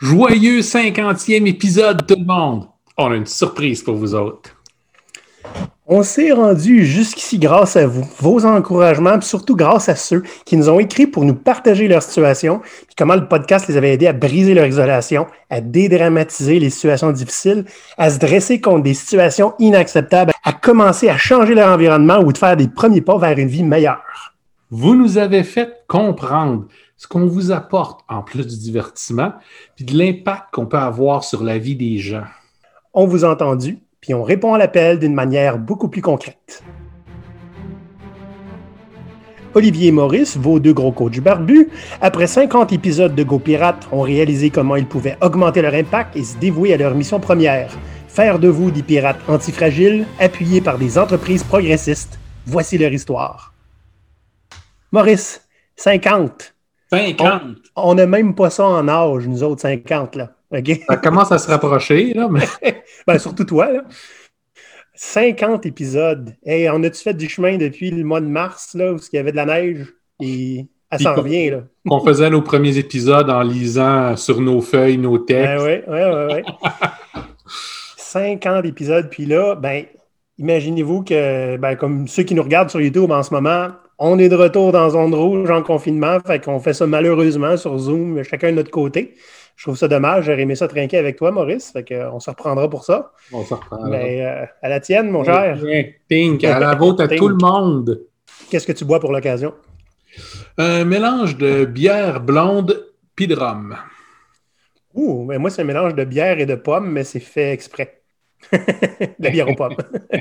Joyeux 50e épisode, tout le monde! On a une surprise pour vous autres. On s'est rendu jusqu'ici grâce à vous, vos encouragements, puis surtout grâce à ceux qui nous ont écrit pour nous partager leur situation, puis comment le podcast les avait aidés à briser leur isolation, à dédramatiser les situations difficiles, à se dresser contre des situations inacceptables, à commencer à changer leur environnement ou de faire des premiers pas vers une vie meilleure. Vous nous avez fait comprendre ce qu'on vous apporte en plus du divertissement, puis de l'impact qu'on peut avoir sur la vie des gens. On vous a entendu, puis on répond à l'appel d'une manière beaucoup plus concrète. Olivier et Maurice, vos deux gros coachs barbus, après 50 épisodes de Go Pirates, ont réalisé comment ils pouvaient augmenter leur impact et se dévouer à leur mission première, faire de vous des pirates antifragiles, appuyés par des entreprises progressistes. Voici leur histoire. Maurice, 50. 50! On n'a même pas ça en âge, nous autres 50, là. OK? Ça commence à se rapprocher, là, mais... ben, surtout toi, là. 50 épisodes. Hey, on a-tu fait du chemin depuis le mois de mars, là, où il y avait de la neige? Et elle s'en revient, là. On faisait nos premiers épisodes en lisant sur nos feuilles, nos textes. Ben oui, oui, oui. 50 épisodes, puis là, ben, imaginez-vous que, ben, comme ceux qui nous regardent sur YouTube en ce moment, on est de retour dans zone rouge en confinement, fait qu'on fait ça malheureusement sur Zoom, chacun de notre côté. Je trouve ça dommage. J'aurais aimé ça trinquer avec toi, Maurice. Fait qu'on se reprendra pour ça. On se reprendra. Mais euh, à la tienne, mon cher. Pink, à la vôtre à tout le monde. Qu'est-ce que tu bois pour l'occasion? Un mélange de bière blonde puis de rhum. Ouh, mais moi, c'est un mélange de bière et de pommes, mais c'est fait exprès. de bière aux pommes.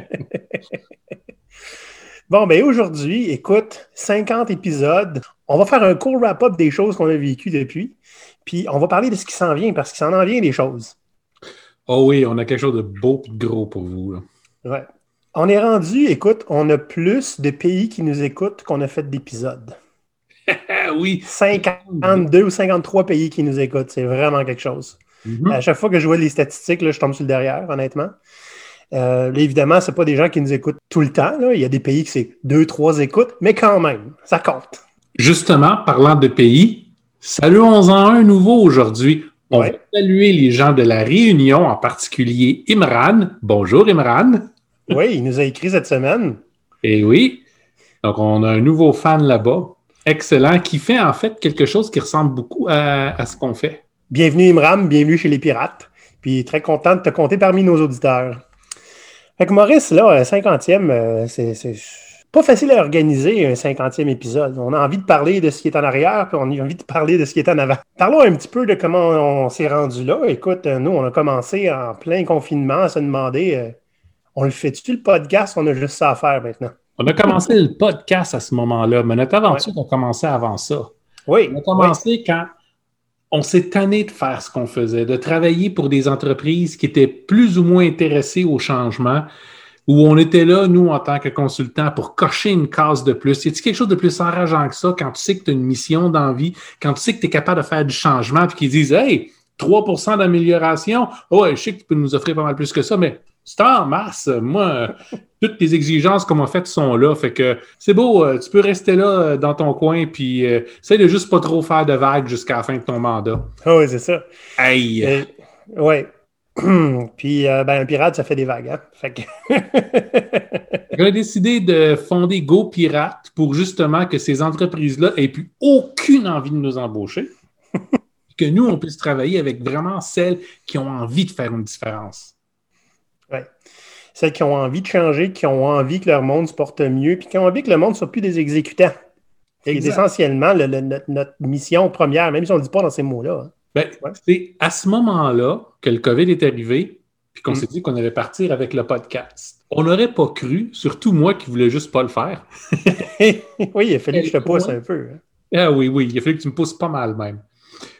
Bon, ben aujourd'hui, écoute, 50 épisodes. On va faire un court wrap-up des choses qu'on a vécues depuis. Puis on va parler de ce qui s'en vient, parce qu'il s'en en vient des choses. Oh oui, on a quelque chose de beau et de gros pour vous. Là. Ouais. On est rendu, écoute, on a plus de pays qui nous écoutent qu'on a fait d'épisodes. oui. 52 ou 53 pays qui nous écoutent. C'est vraiment quelque chose. Mhm. À chaque fois que je vois les statistiques, là, je tombe sur le derrière, honnêtement. Euh, là, évidemment, ce pas des gens qui nous écoutent tout le temps. Là. Il y a des pays qui c'est deux, trois écoutes, mais quand même, ça compte. Justement, parlant de pays, saluons-en un nouveau aujourd'hui. On Ouais. va saluer les gens de la Réunion, en particulier Imran. Bonjour Imran. Oui, il nous a écrit cette semaine. Et oui, donc on a un nouveau fan là-bas. Excellent, qui fait en fait quelque chose qui ressemble beaucoup à, à ce qu'on fait. Bienvenue Imram, bienvenue chez les pirates. Puis très content de te compter parmi nos auditeurs. Fait que Maurice, là, euh, 50e, euh, c'est pas facile à organiser un 50e épisode. On a envie de parler de ce qui est en arrière, puis on a envie de parler de ce qui est en avant. Parlons un petit peu de comment on s'est rendu là. Écoute, euh, nous, on a commencé en plein confinement à se demander, euh, on le fait-tu le podcast? On a juste ça à faire maintenant. On a commencé le podcast à ce moment-là, mais notre aventure a commencé avant ça. Oui. On a commencé quand on s'est tanné de faire ce qu'on faisait, de travailler pour des entreprises qui étaient plus ou moins intéressées au changement, où on était là, nous, en tant que consultants, pour cocher une case de plus. Y a-t-il quelque chose de plus enrageant que ça quand tu sais que tu as une mission d'envie, quand tu sais que tu es capable de faire du changement, puis qu'ils disent Hey, 3% d'amélioration, ouais, je sais que tu peux nous offrir pas mal plus que ça, mais c'est en masse. Moi, toutes tes exigences qu'on m'a faites sont là. Fait que c'est beau, euh, tu peux rester là euh, dans ton coin, puis euh, essaye de juste pas trop faire de vagues jusqu'à la fin de ton mandat. Ah oui, c'est ça. Hey! Euh, ouais. Puis, euh, ben, un pirate, ça fait des vagues. Hein? Fait que... On a décidé de fonder Go Pirate pour justement que ces entreprises-là aient plus aucune envie de nous embaucher. que nous, on puisse travailler avec vraiment celles qui ont envie de faire une différence. Celles qui ont envie de changer, qui ont envie que leur monde se porte mieux, puis qui ont envie que le monde ne soit plus des exécutants. C'est essentiellement le- le- notre, notre mission première, même si on ne le dit pas dans ces mots-là. hein. Ben, Ouais. C'est à ce moment-là que le COVID est arrivé, puis qu'on Mm. s'est dit qu'on allait partir avec le podcast. On n'aurait pas cru, surtout moi qui voulais juste pas le faire. oui, il a fallu que je te pousse un peu. hein. Ah oui, oui, il a fallu que tu me pousses pas mal même.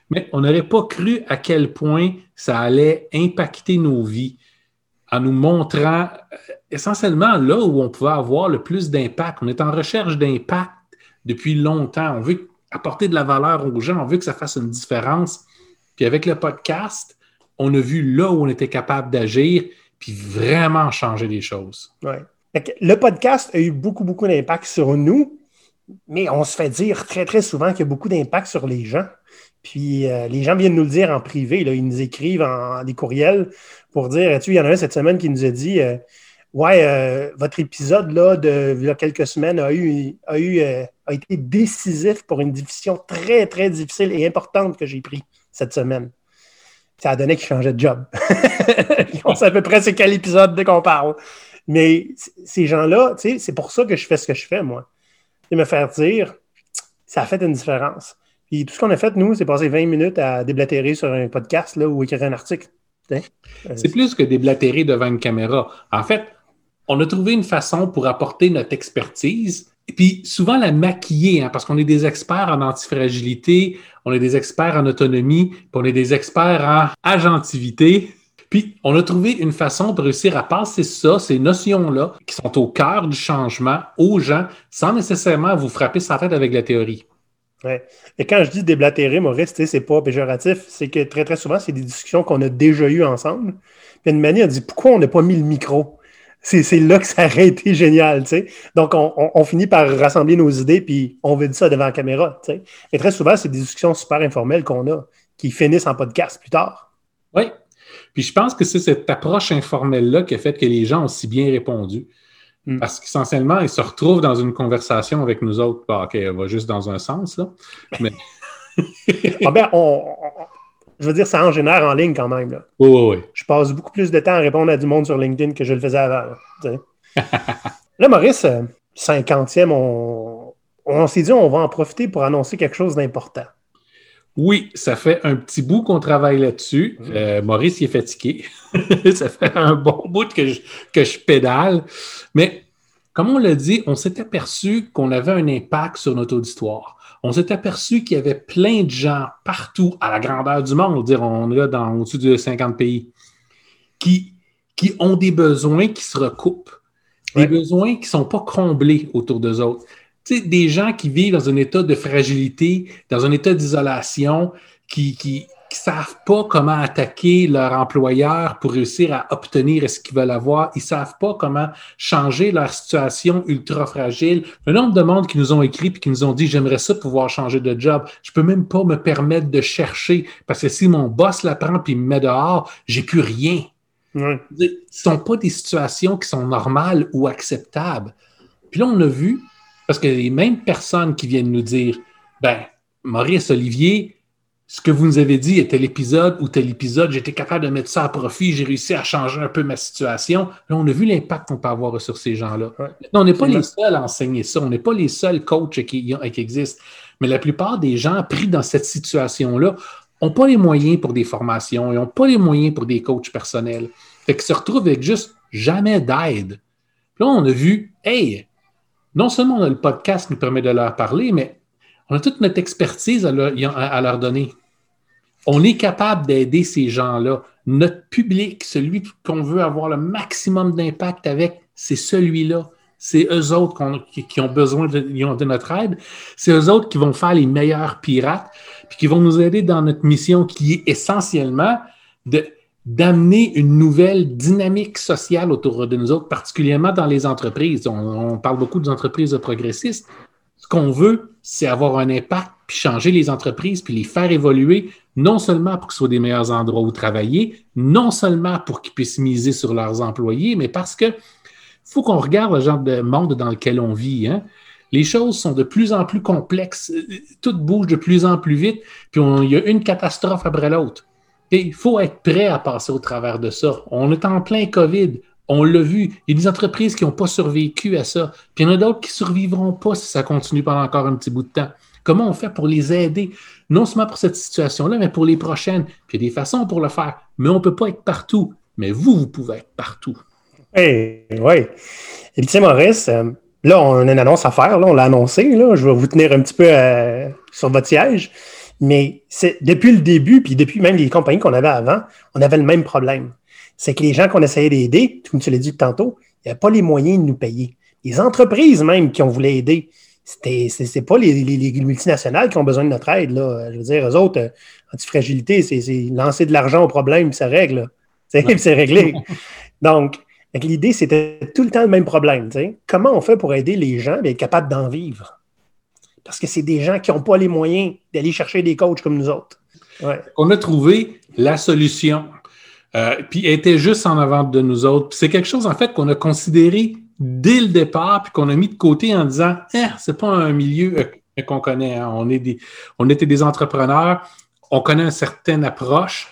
Mais on n'aurait pas cru à quel point ça allait impacter nos vies en nous montrant euh, essentiellement là où on pouvait avoir le plus d'impact. On est en recherche d'impact depuis longtemps. On veut apporter de la valeur aux gens, on veut que ça fasse une différence. Puis avec le podcast, on a vu là où on était capable d'agir, puis vraiment changer les choses. Ouais. Le podcast a eu beaucoup, beaucoup d'impact sur nous, mais on se fait dire très, très souvent qu'il y a beaucoup d'impact sur les gens. Puis euh, les gens viennent nous le dire en privé. Ils nous écrivent en, des courriels pour dire Tu il y en a un cette semaine qui nous a dit euh, Ouais, euh, votre épisode là, de il y a quelques semaines a, eu, a, eu, a été décisif pour une décision très, très difficile et importante que j'ai prise cette semaine. Ça a donné qu'il changeait de job. on sait à peu près c'est quel épisode dès qu'on parle. Mais ces gens-là, c'est pour ça que je fais ce que je fais, moi. Et me faire dire, ça a fait une différence. Puis tout ce qu'on a fait, nous, c'est passer 20 minutes à déblatérer sur un podcast là, ou écrire un article. Euh, c'est plus que déblatérer devant une caméra. En fait, on a trouvé une façon pour apporter notre expertise et puis souvent la maquiller, hein, parce qu'on est des experts en antifragilité, on est des experts en autonomie, puis on est des experts en agentivité. Puis on a trouvé une façon de réussir à passer ça, ces notions-là, qui sont au cœur du changement, aux gens, sans nécessairement vous frapper sa tête avec la théorie. Ouais. Et quand je dis déblatérer, Maurice, c'est pas péjoratif, c'est que très, très souvent, c'est des discussions qu'on a déjà eues ensemble. Puis une manière, dit pourquoi on n'a pas mis le micro? C'est là que ça aurait été génial, tu sais. Donc, on, finit par rassembler nos idées, puis on veut dire ça devant la caméra, tu sais. Et très souvent, c'est des discussions super informelles qu'on a, qui finissent en podcast plus tard. Oui. Puis je pense que c'est cette approche informelle-là qui a fait que les gens ont si bien répondu. Hmm. Parce qu'essentiellement, ils se retrouvent dans une conversation avec nous autres. OK, elle va juste dans un sens, là. Mais... ah ben, on, je veux dire, ça en génère en ligne quand même. Là. Oui, oui, oui. Je passe beaucoup plus de temps à répondre à du monde sur LinkedIn que je le faisais avant. Là, Maurice, 50e, euh, on, s'est dit on va en profiter pour annoncer quelque chose d'important. Oui, ça fait un petit bout qu'on travaille là-dessus. Mm. Euh, Maurice il est fatigué. ça fait un bon bout que je, que je pédale. Mais comme on l'a dit, on s'est aperçu qu'on avait un impact sur notre auditoire on s'est aperçu qu'il y avait plein de gens partout à la grandeur du monde, dire, on est là dans au-dessus de 50 pays, qui, qui ont des besoins qui se recoupent, des besoins qui ne sont pas comblés autour d'eux autres. Tu sais, des gens qui vivent dans un état de fragilité, dans un état d'isolation, qui, qui, qui savent pas comment attaquer leur employeur pour réussir à obtenir ce qu'ils veulent avoir. Ils savent pas comment changer leur situation ultra fragile. Le nombre de monde qui nous ont écrit et qui nous ont dit j'aimerais ça pouvoir changer de job. Je peux même pas me permettre de chercher parce que si mon boss l'apprend puis me met dehors, j'ai plus rien. Ce ne sont pas des situations qui sont normales ou acceptables. Puis là, on a vu, parce que les mêmes personnes qui viennent nous dire, ben, Maurice Olivier, ce que vous nous avez dit est tel épisode ou tel épisode, j'étais capable de mettre ça à profit, j'ai réussi à changer un peu ma situation. Là, on a vu l'impact qu'on peut avoir sur ces gens-là. on n'est pas les seuls à enseigner ça, on n'est pas les seuls coachs qui, qui existent. Mais la plupart des gens pris dans cette situation-là n'ont pas les moyens pour des formations, ils n'ont pas les moyens pour des coachs personnels. Fait qu'ils se retrouvent avec juste jamais d'aide. Là, on a vu, hey, non seulement le podcast nous permet de leur parler, mais on a toute notre expertise à leur, donner. On est capable d'aider ces gens-là. Notre public, celui qu'on veut avoir le maximum d'impact avec, c'est celui-là. C'est eux autres qui, ont besoin de, de notre aide. C'est eux autres qui vont faire les meilleurs pirates, puis qui vont nous aider dans notre mission qui est essentiellement d'amener une nouvelle dynamique sociale autour de nous autres, particulièrement dans les entreprises. On, parle beaucoup des entreprises progressistes. Ce qu'on veut, c'est avoir un impact, puis changer les entreprises, puis les faire évoluer, non seulement pour que ce soit des meilleurs endroits où travailler, non seulement pour qu'ils puissent miser sur leurs employés, mais parce que faut qu'on regarde le genre de monde dans lequel on vit. Hein. Les choses sont de plus en plus complexes, tout bouge de plus en plus vite, puis il y a une catastrophe après l'autre. Il faut être prêt à passer au travers de ça. On est en plein COVID. On l'a vu. Il y a des entreprises qui n'ont pas survécu à ça. Puis il y en a d'autres qui ne survivront pas si ça continue pendant encore un petit bout de temps. Comment on fait pour les aider? Non seulement pour cette situation-là, mais pour les prochaines. Il y a des façons pour le faire. Mais on ne peut pas être partout. Mais vous, vous pouvez être partout. Oui, oui. Et puis, Maurice, euh, là, on a une annonce à faire. Là, on l'a annoncé. Là. Je vais vous tenir un petit peu euh, sur votre siège. Mais c'est depuis le début, puis depuis même les compagnies qu'on avait avant, on avait le même problème c'est que les gens qu'on essayait d'aider, comme tu l'as dit tantôt, il n'y avait pas les moyens de nous payer. Les entreprises même qui ont voulu aider, c'était, c'est, pas les, multinationales qui ont besoin de notre aide. Là. Je veux dire, eux autres, euh, antifragilité, c'est, c'est lancer de l'argent au problème, ça règle. C'est, c'est réglé. Donc, l'idée, c'était tout le temps le même problème. Comment on fait pour aider les gens à être capables d'en vivre? Parce que c'est des gens qui n'ont pas les moyens d'aller chercher des coachs comme nous autres. On a trouvé la solution. Euh, puis elle était juste en avant de nous autres. c'est quelque chose, en fait, qu'on a considéré dès le départ, puis qu'on a mis de côté en disant eh, c'est pas un milieu euh, qu'on connaît. Hein. On, est des, on était des entrepreneurs, on connaît une certaine approche,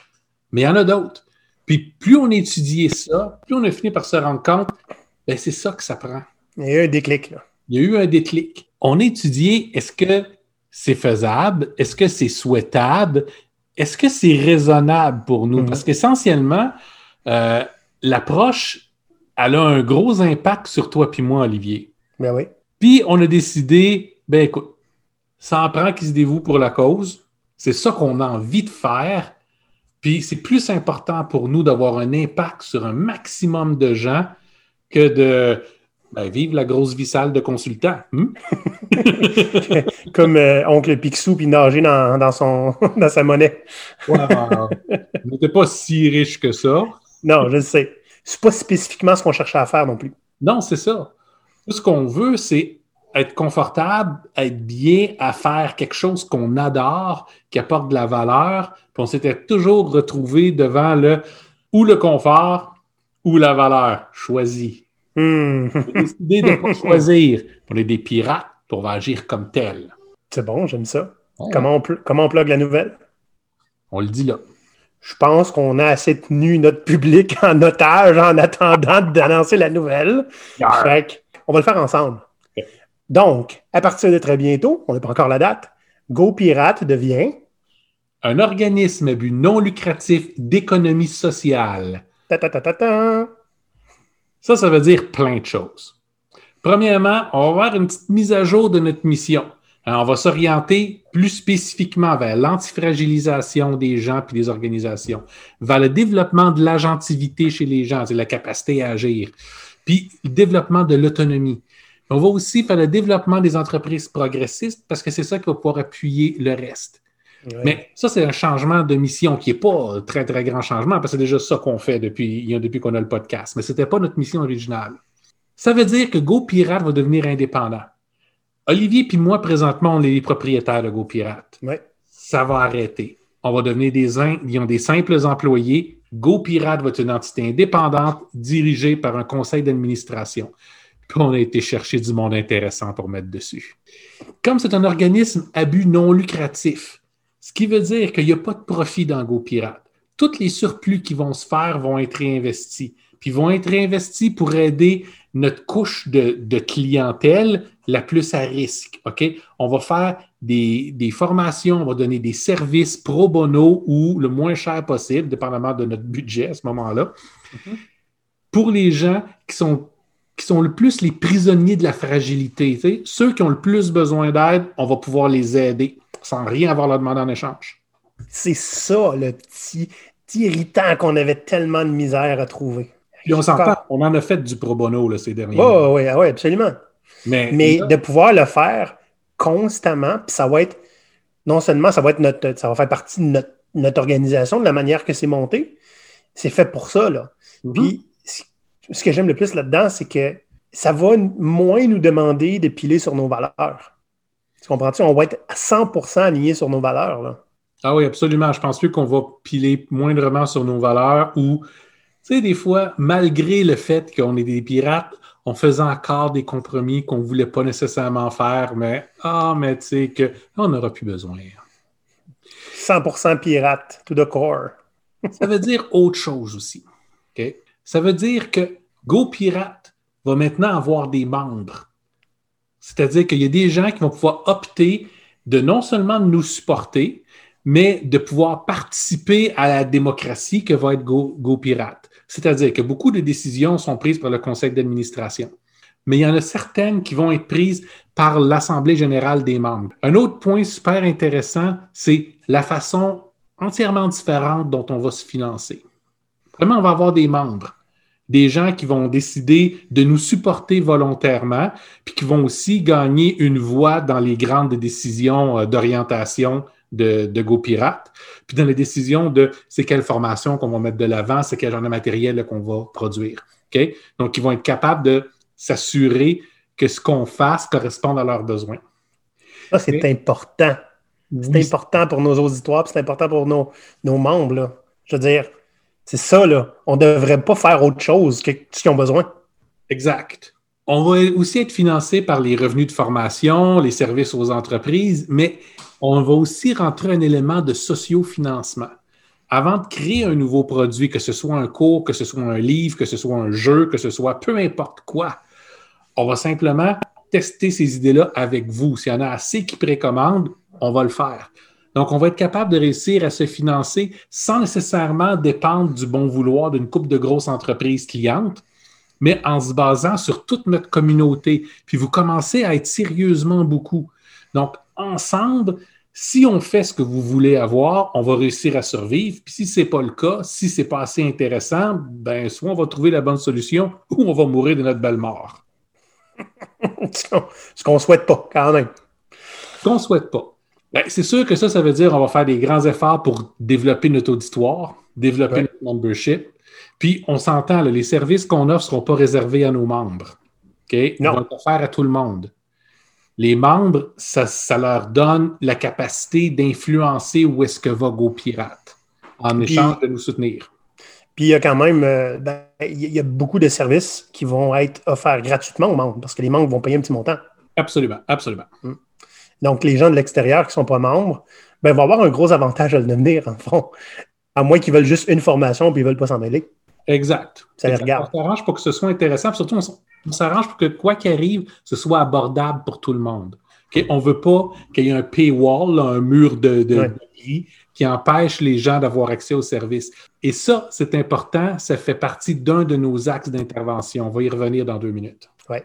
mais il y en a d'autres. Puis plus on étudiait ça, plus on a fini par se rendre compte, ben, c'est ça que ça prend. Il y a eu un déclic. Là. Il y a eu un déclic. On a étudié est-ce que c'est faisable? Est-ce que c'est souhaitable? Est-ce que c'est raisonnable pour nous? Mm-hmm. Parce qu'essentiellement, euh, l'approche, elle a un gros impact sur toi puis moi, Olivier. Ben oui. Puis on a décidé, ben écoute, ça en prend qui se dévoue pour la cause. C'est ça qu'on a envie de faire. Puis c'est plus important pour nous d'avoir un impact sur un maximum de gens que de ben, vivre la grosse vie sale de consultant. Hmm? Comme euh, Oncle Picsou puis nager dans, son, dans sa monnaie. ouais, n'était pas si riche que ça. Non, je le sais. C'est pas spécifiquement ce qu'on cherchait à faire non plus. Non, c'est ça. Tout ce qu'on veut, c'est être confortable, être bien à faire quelque chose qu'on adore, qui apporte de la valeur. Puis on s'était toujours retrouvé devant le ou le confort ou la valeur. Choisis. Hmm. décidé de ne pas choisir. On est des pirates, on va agir comme tel. C'est bon, j'aime ça. Comment, on comment on plug la nouvelle? On le dit là. Je pense qu'on a assez tenu notre public en otage en attendant d'annoncer la nouvelle. on va le faire ensemble. Donc, à partir de très bientôt, on n'a pas encore la date, GoPirate devient un organisme à but non lucratif d'économie sociale. Ça, ça veut dire plein de choses. Premièrement, on va avoir une petite mise à jour de notre mission. on va s'orienter plus spécifiquement vers l'antifragilisation des gens et des organisations, vers le développement de l'agentivité chez les gens, c'est la capacité à agir, puis le développement de l'autonomie. On va aussi faire le développement des entreprises progressistes parce que c'est ça qui va pouvoir appuyer le reste. Mais ça, c'est un changement de mission qui n'est pas un très, très grand changement parce que c'est déjà ça qu'on fait depuis, depuis qu'on a le podcast. Mais ce n'était pas notre mission originale. Ça veut dire que GoPirate va devenir indépendant. Olivier et moi, présentement, on est les propriétaires de GoPirate. Ça va arrêter. On va devenir des, ont des simples employés. GoPirate va être une entité indépendante dirigée par un conseil d'administration. Puis on a été chercher du monde intéressant pour mettre dessus. Comme c'est un organisme à but non lucratif, ce qui veut dire qu'il n'y a pas de profit dans GoPirate. Tous les surplus qui vont se faire vont être réinvestis. Puis vont être réinvestis pour aider notre couche de, clientèle la plus à risque. On va faire des, formations, on va donner des services pro bono ou le moins cher possible, dépendamment de notre budget à ce moment-là, pour les gens qui sont le plus les prisonniers de la fragilité. Ceux qui ont le plus besoin d'aide, on va pouvoir les aider sans rien avoir à demander en échange. C'est ça, le petit, irritant qu'on avait tellement de misère à trouver. Puis on s'entend, on en a fait du pro bono là, ces derniers mois. Oui, oui, absolument. Mais, Mais de pouvoir le faire constamment, puis ça va être, non seulement ça va être notre, ça va faire partie de notre, organisation, de la manière que c'est monté, c'est fait pour ça, là. Mm-hmm. Puis ce que j'aime le plus là-dedans, c'est que ça va moins nous demander de piler sur nos valeurs. Tu comprends-tu? On va être à 100% aligné sur nos valeurs. Là. Ah oui, absolument. Je pense plus qu'on va piler moindrement sur nos valeurs ou, tu sais, des fois, malgré le fait qu'on est des pirates, on faisait encore des compromis qu'on ne voulait pas nécessairement faire, mais ah, mais tu sais, qu'on n'aura plus besoin. 100% pirate, to the core. Ça veut dire autre chose aussi. Ça veut dire que GoPirate va maintenant avoir des membres. C'est-à-dire qu'il y a des gens qui vont pouvoir opter de non seulement nous supporter, mais de pouvoir participer à la démocratie que va être GoPirate. C'est-à-dire que beaucoup de décisions sont prises par le conseil d'administration, mais il y en a certaines qui vont être prises par l'Assemblée générale des membres. Un autre point super intéressant, c'est la façon entièrement différente dont on va se financer. Vraiment, on va avoir des membres, des gens qui vont décider de nous supporter volontairement, puis qui vont aussi gagner une voix dans les grandes décisions euh, d'orientation de, de GoPirate, puis dans les décisions de c'est quelle formation qu'on va mettre de l'avant, c'est quel genre de matériel qu'on va produire. Donc, ils vont être capables de s'assurer que ce qu'on fasse corresponde à leurs besoins. Ça, c'est important. C'est important pour nos auditoires, c'est important pour nos, nos membres. Là. Je veux dire, c'est ça, là. On ne devrait pas faire autre chose que ce qu'ils ont besoin. Exact. On va aussi être financé par les revenus de formation, les services aux entreprises, mais on va aussi rentrer un élément de sociofinancement. Avant de créer un nouveau produit, que ce soit un cours, que ce soit un livre, que ce soit un jeu, que ce soit peu importe quoi, on va simplement tester ces idées-là avec vous. S'il y en a assez qui précommandent, on va le faire. Donc, on va être capable de réussir à se financer sans nécessairement dépendre du bon vouloir d'une coupe de grosses entreprises clientes, mais en se basant sur toute notre communauté. Puis vous commencez à être sérieusement beaucoup. Donc, ensemble, si on fait ce que vous voulez avoir, on va réussir à survivre. Puis si ce n'est pas le cas, si ce n'est pas assez intéressant, ben soit on va trouver la bonne solution ou on va mourir de notre belle mort. ce qu'on ne souhaite pas, quand même. Ce qu'on ne souhaite pas. Ben, c'est sûr que ça, ça veut dire qu'on va faire des grands efforts pour développer notre auditoire, développer notre membership. Puis, on s'entend, les services qu'on offre ne seront pas réservés à nos membres. OK? Non. On va le faire à tout le monde. Les membres, ça, leur donne la capacité d'influencer où est-ce que va GoPirate en échange de nous soutenir. Puis il y a quand même euh, ben, il y a beaucoup de services qui vont être offerts gratuitement aux membres parce que les membres vont payer un petit montant. Absolument, absolument. Hum. Donc, les gens de l'extérieur qui ne sont pas membres ben, vont avoir un gros avantage à le devenir, en fond. À moins qu'ils veulent juste une formation et ils ne veulent pas s'en mêler. Exact. Ça les regarde. On s'arrange pour que ce soit intéressant. surtout, on, s'arrange pour que quoi qu'il arrive, ce soit abordable pour tout le monde. On ne veut pas qu'il y ait un paywall, un mur de, de, qui empêche les gens d'avoir accès au service. Et ça, c'est important. Ça fait partie d'un de nos axes d'intervention. On va y revenir dans deux minutes. Oui.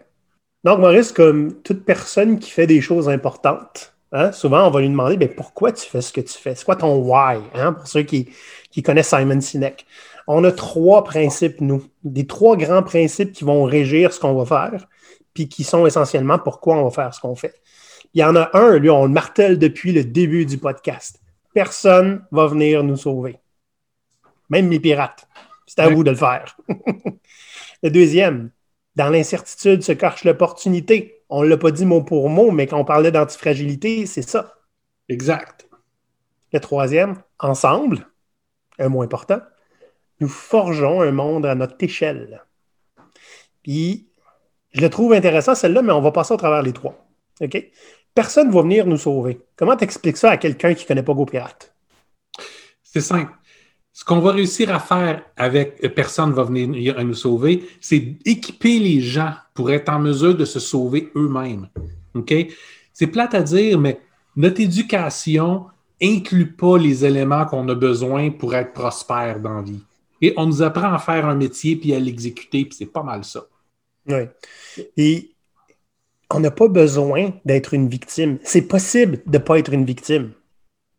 Donc, Maurice, comme toute personne qui fait des choses importantes, hein, souvent on va lui demander ben, pourquoi tu fais ce que tu fais? C'est quoi ton why? Hein, pour ceux qui, qui connaissent Simon Sinek? On a trois principes, nous, des trois grands principes qui vont régir ce qu'on va faire, puis qui sont essentiellement pourquoi on va faire ce qu'on fait. Il y en a un, lui, on le martèle depuis le début du podcast. Personne va venir nous sauver. Même les pirates. C'est à vous de le faire. le deuxième, dans l'incertitude se cache l'opportunité. On ne l'a pas dit mot pour mot, mais quand on parlait d'antifragilité, c'est ça. Exact. Le troisième, ensemble, un mot important, nous forgeons un monde à notre échelle. Puis, je le trouve intéressant, celle-là, mais on va passer au travers les trois. OK? Personne ne va venir nous sauver. Comment tu expliques ça à quelqu'un qui ne connaît pas GoPirate? C'est simple. Ce qu'on va réussir à faire avec euh, personne ne va venir nous sauver, c'est équiper les gens pour être en mesure de se sauver eux-mêmes. OK? C'est plate à dire, mais notre éducation inclut pas les éléments qu'on a besoin pour être prospère dans la vie. Et on nous apprend à faire un métier puis à l'exécuter, puis c'est pas mal ça. Oui. Et on n'a pas besoin d'être une victime. C'est possible de ne pas être une victime.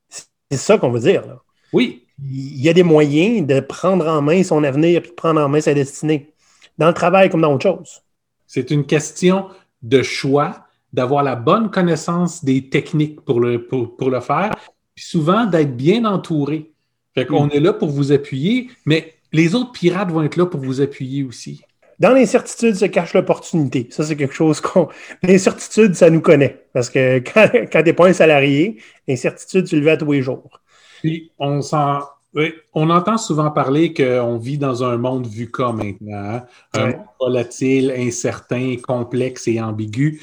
C'est ça qu'on veut dire. Là. Oui il y a des moyens de prendre en main son avenir et de prendre en main sa destinée, dans le travail comme dans autre chose. C'est une question de choix, d'avoir la bonne connaissance des techniques pour le, pour, le faire, puis souvent d'être bien entouré. Fait qu'on mm. est là pour vous appuyer, mais les autres pirates vont être là pour vous appuyer aussi. Dans l'incertitude se cache l'opportunité. Ça, c'est quelque chose qu'on. L'incertitude, ça nous connaît. Parce que quand, quand tu n'es pas un salarié, l'incertitude, tu le vis à tous les jours. Puis on on entend souvent parler qu'on vit dans un monde vu comme maintenant, hein. un monde volatile, incertain, complexe et ambigu.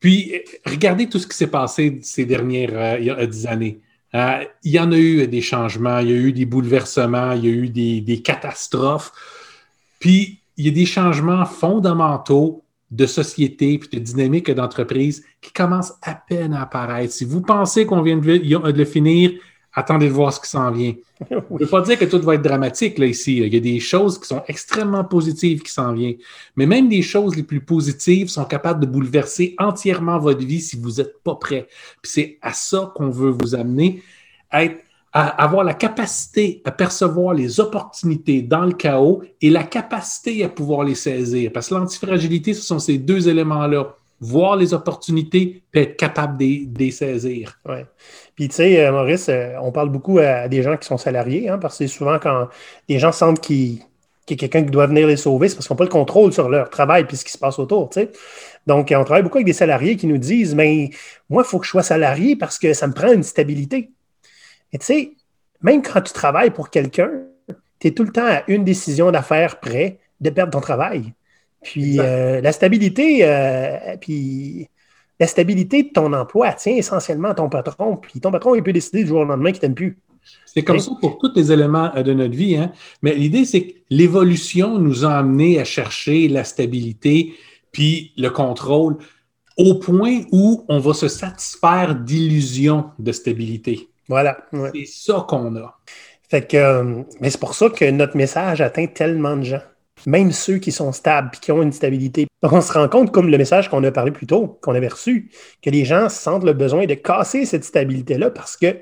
Puis, regardez tout ce qui s'est passé ces dernières euh, dix années. Euh, il y en a eu des changements, il y a eu des bouleversements, il y a eu des, des catastrophes. Puis, il y a des changements fondamentaux de société puis de dynamique d'entreprise qui commencent à peine à apparaître. Si vous pensez qu'on vient de le finir, attendez de voir ce qui s'en vient. Je ne veux pas dire que tout va être dramatique là, ici. Il y a des choses qui sont extrêmement positives qui s'en viennent. Mais même des choses les plus positives sont capables de bouleverser entièrement votre vie si vous n'êtes pas prêt. Puis c'est à ça qu'on veut vous amener, à, à avoir la capacité à percevoir les opportunités dans le chaos et la capacité à pouvoir les saisir. Parce que l'antifragilité, ce sont ces deux éléments-là voir les opportunités et être capable de les saisir. Oui. Puis, tu sais, euh, Maurice, euh, on parle beaucoup à des gens qui sont salariés, hein, parce que souvent quand les gens sentent qu'il y a quelqu'un qui doit venir les sauver, c'est parce qu'ils n'ont pas le contrôle sur leur travail et ce qui se passe autour. Donc, on travaille beaucoup avec des salariés qui nous disent Mais moi, il faut que je sois salarié parce que ça me prend une stabilité. Et tu sais, même quand tu travailles pour quelqu'un, tu es tout le temps à une décision d'affaires près de perdre ton travail. Puis euh, la stabilité, euh, puis la stabilité de ton emploi tient essentiellement à ton patron. Puis ton patron, il peut décider du jour au lendemain qu'il t'aime plus. C'est comme ça pour tous les éléments euh, de notre vie. Hein? Mais l'idée, c'est que l'évolution nous a amené à chercher la stabilité puis le contrôle au point où on va se satisfaire d'illusions de stabilité. Voilà. C'est ça qu'on a. Fait que, mais c'est pour ça que notre message atteint tellement de gens même ceux qui sont stables et qui ont une stabilité. Donc, on se rend compte, comme le message qu'on a parlé plus tôt, qu'on avait reçu, que les gens sentent le besoin de casser cette stabilité-là parce que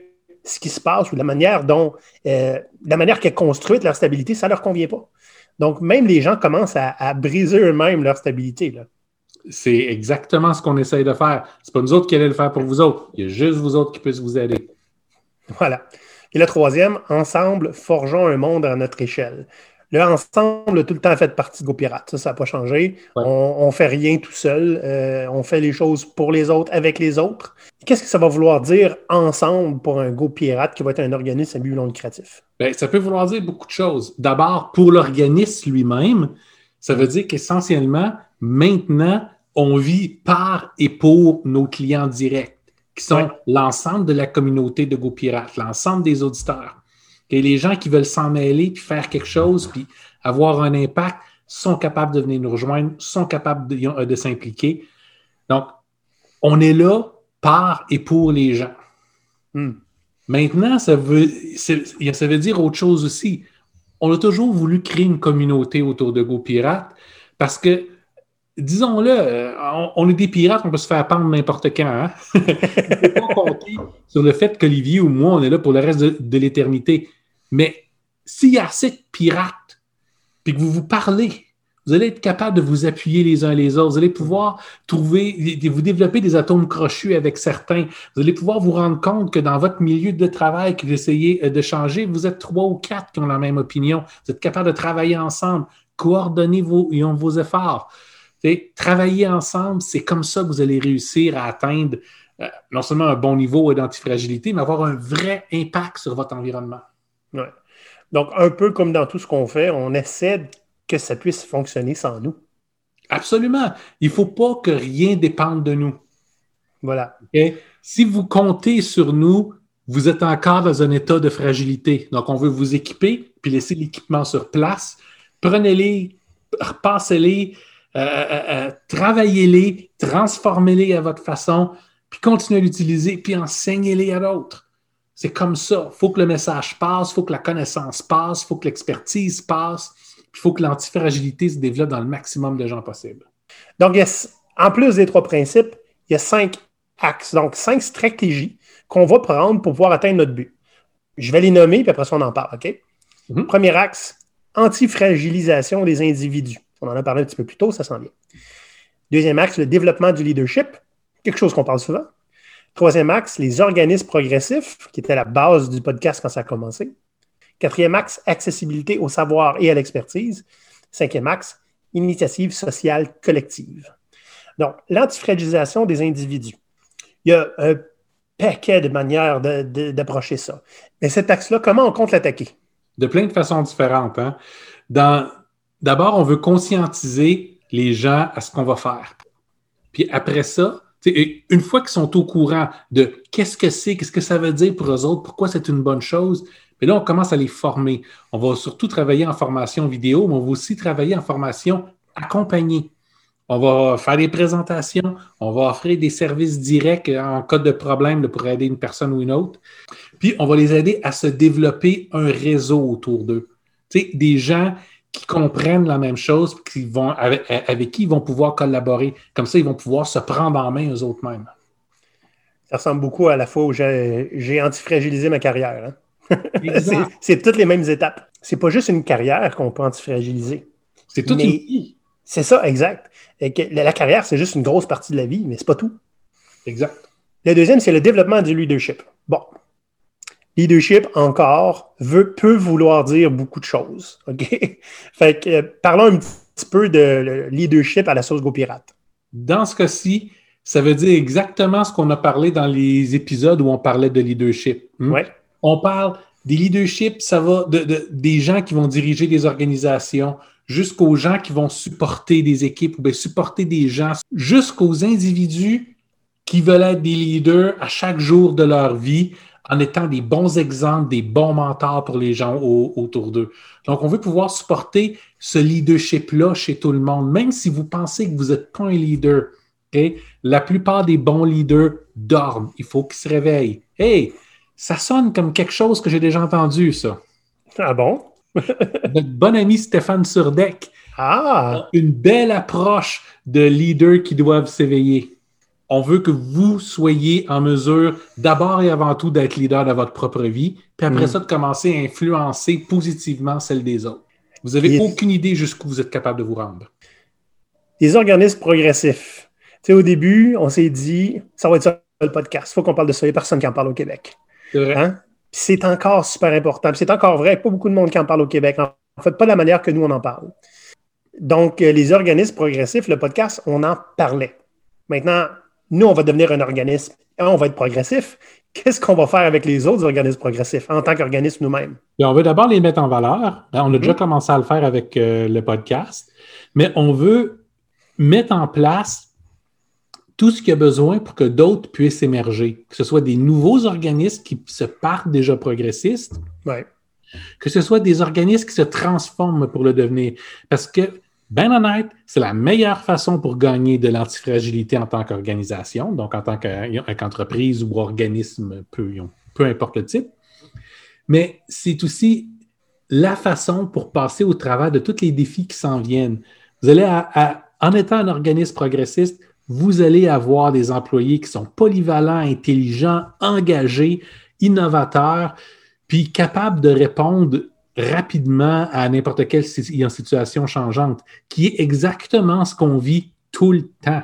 ce qui se passe ou la manière dont, euh, la manière qu'est construite leur stabilité, ça ne leur convient pas. Donc, même les gens commencent à, briser eux-mêmes leur stabilité. C'est exactement ce qu'on essaye de faire. Ce n'est pas nous autres qui allons le faire pour vous autres. Il y a juste vous autres qui puissent vous aider. Voilà. Et le troisième, ensemble, forgeons un monde à notre échelle. Le ensemble a tout le temps fait partie de GoPirate. Ça, ça n'a pas changé. On ne fait rien tout seul. Euh, on fait les choses pour les autres, avec les autres. Qu'est-ce que ça va vouloir dire ensemble pour un GoPirate qui va être un organisme à but non lucratif? Bien, ça peut vouloir dire beaucoup de choses. D'abord, pour l'organisme lui-même, ça veut dire qu'essentiellement, maintenant, on vit par et pour nos clients directs, qui sont l'ensemble de la communauté de GoPirate, l'ensemble des auditeurs que les gens qui veulent s'en mêler, puis faire quelque chose, puis avoir un impact, sont capables de venir nous rejoindre, sont capables de, euh, s'impliquer. Donc, on est là par et pour les gens. Hmm. Maintenant, ça veut, ça veut dire autre chose aussi. On a toujours voulu créer une communauté autour de GoPirate parce que, disons-le, euh, on, est des pirates, on peut se faire pendre n'importe quand. Hein? on ne peut pas compter sur le fait qu'Olivier ou moi, on est là pour le reste de l'éternité. Mais s'il y a assez pirates, puis que vous vous parlez, vous allez être capable de vous appuyer les uns les autres. Vous allez pouvoir trouver, vous développer des atomes crochus avec certains. Vous allez pouvoir vous rendre compte que dans votre milieu de travail que vous essayez euh, de changer, vous êtes trois ou quatre qui ont la même opinion. Vous êtes capable de travailler ensemble, coordonner vos, vos efforts. travailler ensemble, c'est comme ça que vous allez réussir à atteindre euh, non seulement un bon niveau d'antifragilité, mais avoir un vrai impact sur votre environnement. Donc, un peu comme dans tout ce qu'on fait, on essaie que ça puisse fonctionner sans nous. Absolument. Il ne faut pas que rien dépende de nous. Voilà. Si vous comptez sur nous, vous êtes encore dans un état de fragilité. Donc, on veut vous équiper, puis laisser l'équipement sur place. Prenez-les, repassez-les, euh, euh, euh, travaillez-les, transformez-les à votre façon, puis continuez à l'utiliser, puis enseignez-les à d'autres. C'est comme ça. Il faut que le message passe, il faut que la connaissance passe, il faut que l'expertise passe, il faut que l'antifragilité se développe dans le maximum de gens possible. Donc, en plus des trois principes, il y a cinq axes, donc cinq stratégies qu'on va prendre pour pouvoir atteindre notre but. Je vais les nommer, puis après ça, on en parle, OK? Mhm. Premier axe, antifragilisation des individus. On en a parlé un petit peu plus tôt, ça sent bien. Deuxième axe, le développement du leadership, quelque chose qu'on parle souvent. Troisième axe, les organismes progressifs, qui était la base du podcast quand ça a commencé. Quatrième axe, accessibilité au savoir et à l'expertise. Cinquième axe, initiative sociale collective. Donc, l'antifragilisation des individus. Il y a un paquet de manières d'approcher ça. Mais cet axe-là, comment on compte l'attaquer? De plein de façons différentes. Hein. D'abord, on veut conscientiser les gens à ce qu'on va faire. Puis après ça, une fois qu'ils sont au courant de qu'est-ce que c'est, qu'est-ce que ça veut dire pour eux autres, pourquoi c'est une bonne chose, mais là, on commence à les former. On va surtout travailler en formation vidéo, mais on va aussi travailler en formation accompagnée. On va faire des présentations, on va offrir des services directs en cas de problème pour aider une personne ou une autre. Puis, on va les aider à se développer un réseau autour d'eux. Des gens qui comprennent la même chose, qui vont, avec, qui ils vont pouvoir collaborer. Comme ça, ils vont pouvoir se prendre en main eux autres mêmes. Ça ressemble beaucoup à la fois où j'ai antifragilisé ma carrière. Hein. c'est toutes les mêmes étapes. C'est pas juste une carrière qu'on peut antifragiliser. C'est toute une vie. C'est ça, exact. la, carrière, c'est juste une grosse partie de la vie, mais c'est pas tout. Exact. Le deuxième, c'est le développement du leadership. Bon. Leadership, encore, veut, peut vouloir dire beaucoup de choses. OK? Fait que, euh, parlons un petit peu de leadership à la sauce Go Pirate. Dans ce cas-ci, ça veut dire exactement ce qu'on a parlé dans les épisodes où on parlait de leadership. Hmm? Ouais. On parle des leaderships, ça va de, des gens qui vont diriger des organisations, jusqu'aux gens qui vont supporter des équipes ou bien supporter des gens, jusqu'aux individus qui veulent être des leaders à chaque jour de leur vie en étant des bons exemples, des bons mentors pour les gens autour d'eux. Donc, on veut pouvoir supporter ce leadership-là chez tout le monde, même si vous pensez que vous n'êtes pas un leader. La plupart des bons leaders dorment. Il faut qu'ils se réveillent. Hey, ça sonne comme quelque chose que j'ai déjà entendu, ça. Ah bon? Notre bon ami Stéphane Surdec ah. a une belle approche de leaders qui doivent s'éveiller. On veut que vous soyez en mesure d'abord et avant tout d'être leader de votre propre vie, puis après mm. ça, de commencer à influencer positivement celle des autres. Vous n'avez aucune idée jusqu'où vous êtes capable de vous rendre. Les organismes progressifs. Tu sais, au début, on s'est dit, ça va être ça le podcast. Il faut qu'on parle de ça. Il n'y a personne qui en parle au Québec. C'est vrai. Hein? c'est encore super important. C'est encore vrai, pas beaucoup de monde qui en parle au Québec. En fait, pas de la manière que nous, on en parle. Donc, euh, les organismes progressifs, le podcast, on en parlait. Maintenant, nous, on va devenir un organisme, on va être progressif. Qu'est-ce qu'on va faire avec les autres organismes progressifs en tant qu'organisme nous-mêmes? on veut d'abord les mettre en valeur. On a déjà mhm. commencé à le faire avec euh, le podcast, mais on veut mettre en place tout ce qu'il y a besoin pour que d'autres puissent émerger, que ce soit des nouveaux organismes qui se partent déjà progressistes, que ce soit des organismes qui se transforment pour le devenir. Parce que, ben honnête, c'est la meilleure façon pour gagner de l'antifragilité en tant qu'organisation, donc en tant qu'entreprise ou organisme, peu, peu importe le type. Mais c'est aussi la façon pour passer au travers de tous les défis qui s'en viennent. Vous allez, en étant un organisme progressiste, vous allez avoir des employés qui sont polyvalents, intelligents, engagés, innovateurs, puis capables de répondre rapidement à n'importe quelle situation changeante, qui est exactement ce qu'on vit tout le temps.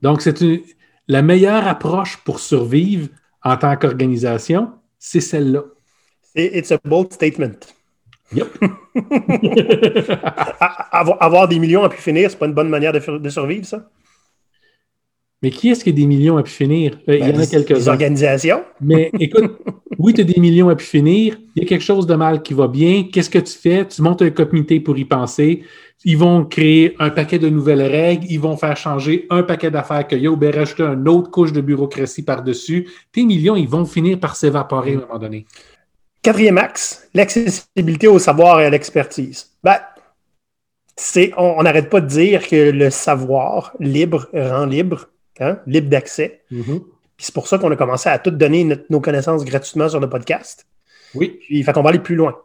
Donc, c'est la meilleure approche pour survivre en tant qu'organisation, c'est celle-là. It's a bold statement. Yep. avoir des millions à pu finir, c'est pas une bonne manière de, survivre, ça? Mais qui est-ce qui a des millions à pu finir? Euh, il y en a ben, quelques-uns. Les organisations. Mais écoute, oui, tu as des millions à pu finir. Il y a quelque chose de mal qui va bien. Qu'est-ce que tu fais? Tu montes un comité pour y penser. Ils vont créer un paquet de nouvelles règles. Ils vont faire changer un paquet d'affaires qu'il y a ou bien rajouter une autre couche de bureaucratie par-dessus. Tes millions, ils vont finir par s'évaporer à un moment donné. Quatrième axe, l'accessibilité au savoir et à l'expertise. Ben, on n'arrête pas de dire que le savoir libre rend libre, hein, libre d'accès. Mm-hmm. c'est pour ça qu'on a commencé à tout donner nos connaissances gratuitement sur le podcast. Oui. Puis, il fait qu'on va aller plus loin.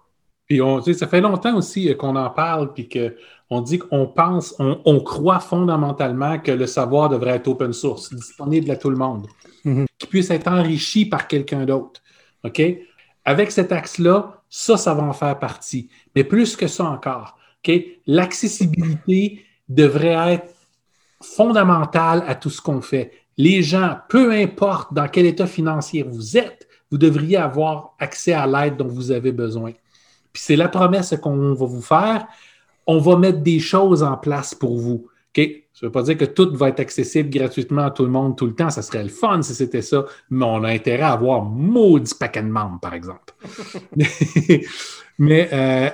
Puis on, ça fait longtemps aussi euh, qu'on en parle, puis qu'on dit qu'on pense, on, croit fondamentalement que le savoir devrait être open source, disponible à tout le monde, mm-hmm. qu'il puisse être enrichi par quelqu'un d'autre. OK? Avec cet axe-là, ça, ça va en faire partie. Mais plus que ça encore, l'accessibilité devrait être fondamentale à tout ce qu'on fait. Les gens, peu importe dans quel état financier vous êtes, vous devriez avoir accès à l'aide dont vous avez besoin. Puis c'est la promesse qu'on va vous faire. On va mettre des choses en place pour vous. Ça ne veut pas dire que tout va être accessible gratuitement à tout le monde tout le temps. Ça serait le fun si c'était ça. Mais on a intérêt à avoir maudit paquet de membres, par exemple. Mais euh,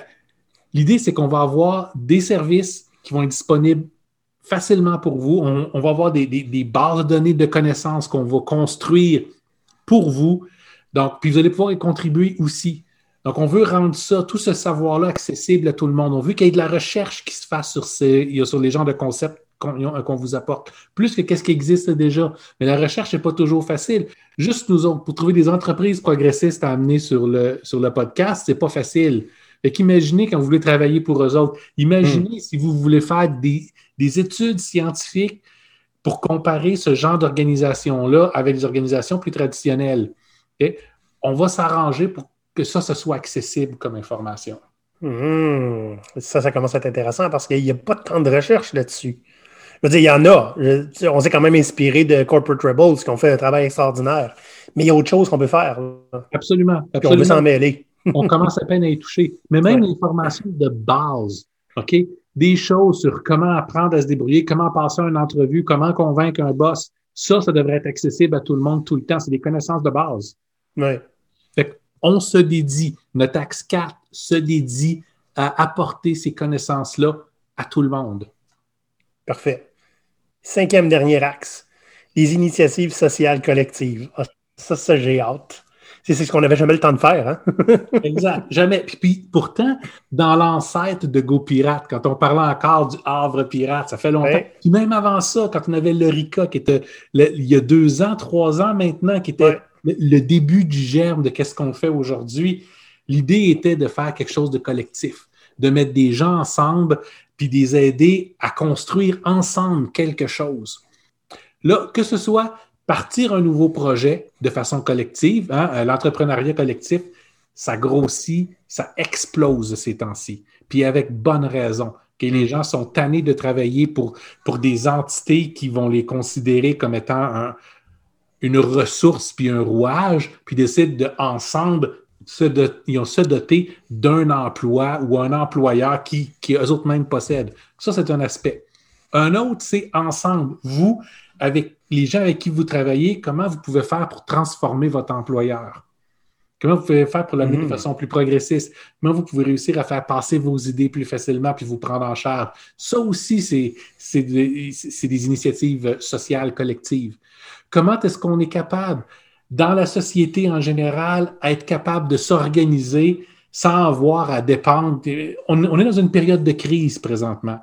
l'idée, c'est qu'on va avoir des services qui vont être disponibles facilement pour vous. On, va avoir des, bases de données de connaissances qu'on va construire pour vous. Donc, puis vous allez pouvoir y contribuer aussi. Donc, on veut rendre ça, tout ce savoir-là accessible à tout le monde. On veut qu'il y ait de la recherche qui se fasse sur, ces, sur les genres de concepts qu'on vous apporte, plus que qu'est-ce qui existe déjà. Mais la recherche n'est pas toujours facile. Juste nous autres, pour trouver des entreprises progressistes à amener sur le, sur le podcast, c'est pas facile. Fait qu'imaginez quand vous voulez travailler pour eux autres, imaginez hmm. si vous voulez faire des, études scientifiques pour comparer ce genre d'organisation-là avec des organisations plus traditionnelles. On va s'arranger pour que ça, ce soit accessible comme information. Hmm. Ça, ça commence à être intéressant parce qu'il n'y a pas tant de recherche là-dessus. Je veux dire, il y en a. Je- on s'est quand même inspiré de Corporate Rebels qui ont fait un travail extraordinaire. Mais il y a autre chose qu'on peut faire. Absolument. Puis on absolument. s'en mêler. on commence à peine à y toucher. Mais même Ouais. les formations de base, OK? Des choses sur comment apprendre à se débrouiller, comment passer une entrevue, comment convaincre un boss, ça, ça devrait être accessible à tout le monde tout le temps. C'est des connaissances de base. Ouais. Fait on se dédie, notre axe 4 se dédie à apporter ces connaissances-là à tout le monde. Parfait. Cinquième dernier axe. Les initiatives sociales collectives. Ah, ça, ça, j'ai hâte. C'est ce qu'on n'avait jamais le temps de faire. Hein? Exact. Jamais. Puis, puis, pourtant, dans l'ancêtre de Go Pirate, quand on parlait encore du Havre Pirate, ça fait longtemps. Ouais. Puis même avant ça, quand on avait l'Eurica, qui était le- il y a deux ans, trois ans maintenant, qui était Ouais. le, le début du germe de qu'est-ce qu'on fait aujourd'hui, l'idée était de faire quelque chose de collectif, de mettre des gens ensemble, puis de les aider à construire ensemble quelque chose. Là, que ce soit partir un nouveau projet de façon collective, hein, euh, l'entrepreneuriat collectif, ça grossit, ça explose ces temps-ci. Puis avec bonne raison. Que les gens sont tannés de travailler pour, des entités qui vont les considérer comme étant un- une ressource puis un rouage, puis décident de ensemble se, ils ont se doter d'un emploi ou un employeur qui, eux autres même possèdent. Ça, c'est un aspect. Un autre, c'est ensemble, vous, avec les gens avec qui vous travaillez, comment vous pouvez faire pour transformer votre employeur? Comment vous pouvez faire pour l'amener de Mhm. façon plus progressiste? Comment vous pouvez réussir à faire passer vos idées plus facilement puis vous prendre en charge? Ça aussi, c'est c'est des, c'est des initiatives sociales collectives. Comment est-ce qu'on est capable, dans la société en général, à être capable de s'organiser sans avoir à dépendre? On, on est dans une période de crise présentement.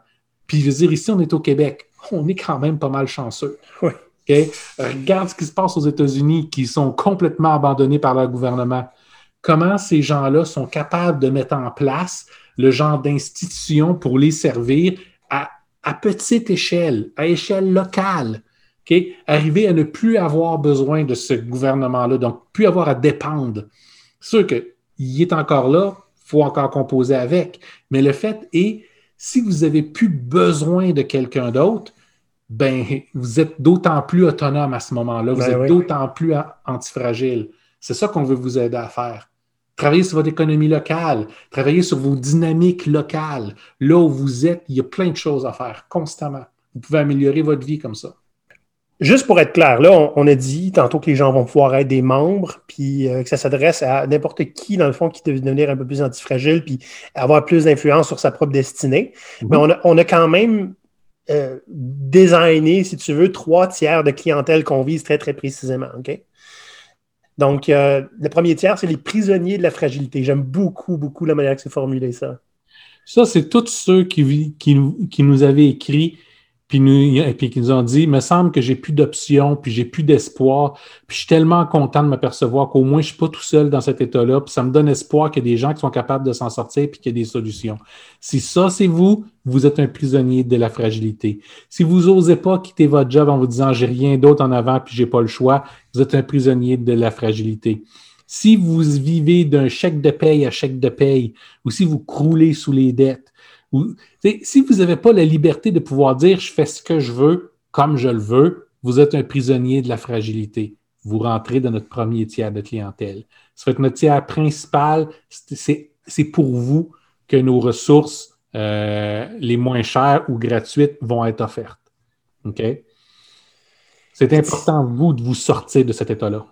Puis, je veux dire, ici, on est au Québec. On est quand même pas mal chanceux. Oui. OK? Regarde ce qui se passe aux États-Unis, qui sont complètement abandonnés par leur gouvernement. Comment ces gens-là sont capables de mettre en place le genre d'institutions pour les servir à, petite échelle, à échelle locale? OK? Arriver à ne plus avoir besoin de ce gouvernement-là, donc plus avoir à dépendre. C'est sûr qu'il est encore là, il faut encore composer avec. Mais le fait est, si vous n'avez plus besoin de quelqu'un d'autre, ben, vous êtes d'autant plus autonome à ce moment-là. Vous Ben êtes oui. d'autant plus antifragile. C'est ça qu'on veut vous aider à faire. Travailler sur votre économie locale, travailler sur vos dynamiques locales. Là où vous êtes, il y a plein de choses à faire constamment. Vous pouvez améliorer votre vie comme ça. Juste pour être clair, là, on, on a dit tantôt que les gens vont pouvoir être des membres, puis euh, que ça s'adresse à n'importe qui, dans le fond, qui veut devenir un peu plus antifragile, puis avoir plus d'influence sur sa propre destinée. Mhm. Mais on a, on a quand même euh, designé, si tu veux, trois tiers de clientèle qu'on vise très, très précisément. Donc, euh, le premier tiers, c'est les prisonniers de la fragilité. J'aime beaucoup, beaucoup la manière que c'est formulé, ça. Ça, c'est tous ceux qui, qui nous avaient écrit puis, nous, et puis qui nous ont dit, me semble que j'ai plus d'options, puis j'ai plus d'espoir, puis je suis tellement content de m'apercevoir qu'au moins je suis pas tout seul dans cet état-là, puis ça me donne espoir qu'il y a des gens qui sont capables de s'en sortir, puis qu'il y a des solutions. Si ça, c'est vous, vous êtes un prisonnier de la fragilité. Si vous osez pas quitter votre job en vous disant, j'ai rien d'autre en avant, puis j'ai pas le choix, vous êtes un prisonnier de la fragilité. Si vous vivez d'un chèque de paye à chèque de paye, ou si vous croulez sous les dettes, ou, si vous n'avez pas la liberté de pouvoir dire je fais ce que je veux comme je le veux, vous êtes un prisonnier de la fragilité. Vous rentrez dans notre premier tiers de clientèle. Ça fait que notre tiers principal, c'est- pour vous que nos ressources euh, les moins chères ou gratuites vont être offertes. OK? C'est important, vous, de vous sortir de cet état-là.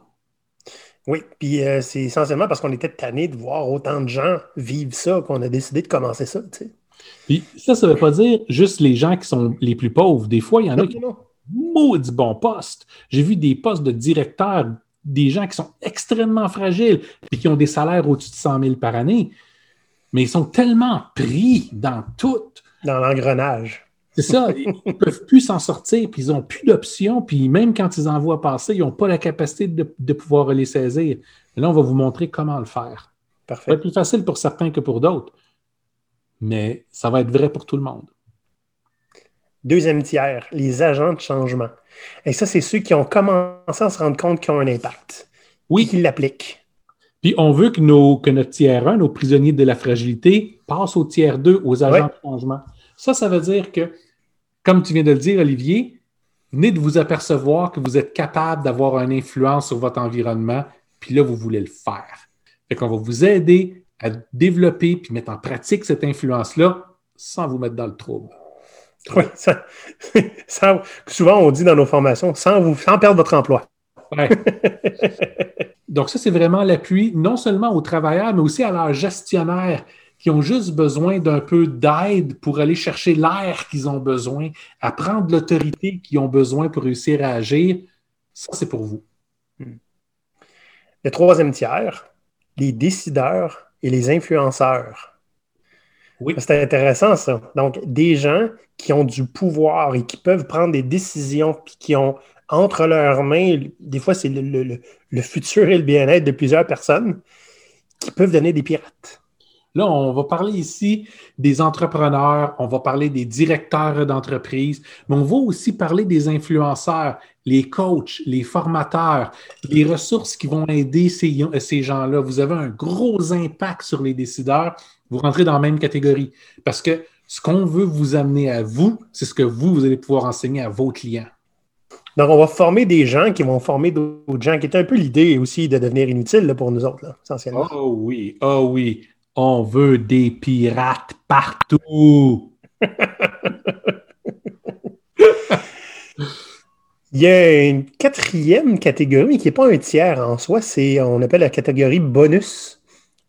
Oui, puis euh, c'est essentiellement parce qu'on était tanné de voir autant de gens vivre ça qu'on a décidé de commencer ça, tu sais. Puis ça, ça ne veut pas dire juste les gens qui sont les plus pauvres. Des fois, il y en a qui non. maudit bons postes. J'ai vu des postes de directeur, des gens qui sont extrêmement fragiles et qui ont des salaires au-dessus de 100 000 par année, mais ils sont tellement pris dans tout. Dans l'engrenage. C'est ça, ils ne peuvent plus s'en sortir, puis ils n'ont plus d'options, puis même quand ils en voient passer, ils n'ont pas la capacité de, de pouvoir les saisir. Là, on va vous montrer comment le faire. Ça va Parfait. être plus facile pour certains que pour d'autres, mais ça va être vrai pour tout le monde. Deuxième tiers, les agents de changement. Et ça, c'est ceux qui ont commencé à se rendre compte qu'ils ont un impact. Oui. Et qui l'appliquent. Puis on veut que, nos, que notre tiers 1, nos prisonniers de la fragilité, passent au tiers 2, aux agents Ouais. de changement. Ça, ça veut dire que comme tu viens de le dire, Olivier, venez de vous apercevoir que vous êtes capable d'avoir une influence sur votre environnement, puis là, vous voulez le faire. Fait qu'on va vous aider à développer puis mettre en pratique cette influence-là sans vous mettre dans le trouble. Oui, ça, souvent on dit dans nos formations, sans, vous, sans perdre votre emploi. Ouais. Donc, ça, c'est vraiment l'appui non seulement aux travailleurs, mais aussi à leurs gestionnaires qui ont juste besoin d'un peu d'aide pour aller chercher l'air qu'ils ont besoin, à prendre l'autorité qu'ils ont besoin pour réussir à agir. Ça, c'est pour vous. Hmm. Le troisième tiers, les décideurs et les influenceurs. Oui. C'est intéressant, ça. Donc, des gens qui ont du pouvoir et qui peuvent prendre des décisions, puis qui ont entre leurs mains, des fois, c'est le, futur et le bien-être de plusieurs personnes, qui peuvent donner des pirates. Là, on va parler ici des entrepreneurs, on va parler des directeurs d'entreprise, mais on va aussi parler des influenceurs, les coachs, les formateurs, les ressources qui vont aider ces, ces gens-là. Vous avez un gros impact sur les décideurs, vous rentrez dans la même catégorie parce que ce qu'on veut vous amener à vous, c'est ce que vous, vous allez pouvoir enseigner à vos clients. Donc, on va former des gens qui vont former d'autres gens, qui est un peu l'idée aussi de devenir inutile pour nous autres, essentiellement. Oh oui, oh oui. On veut des pirates partout. Il y a une quatrième catégorie qui n'est pas un tiers en soi, c'est on appelle la catégorie bonus,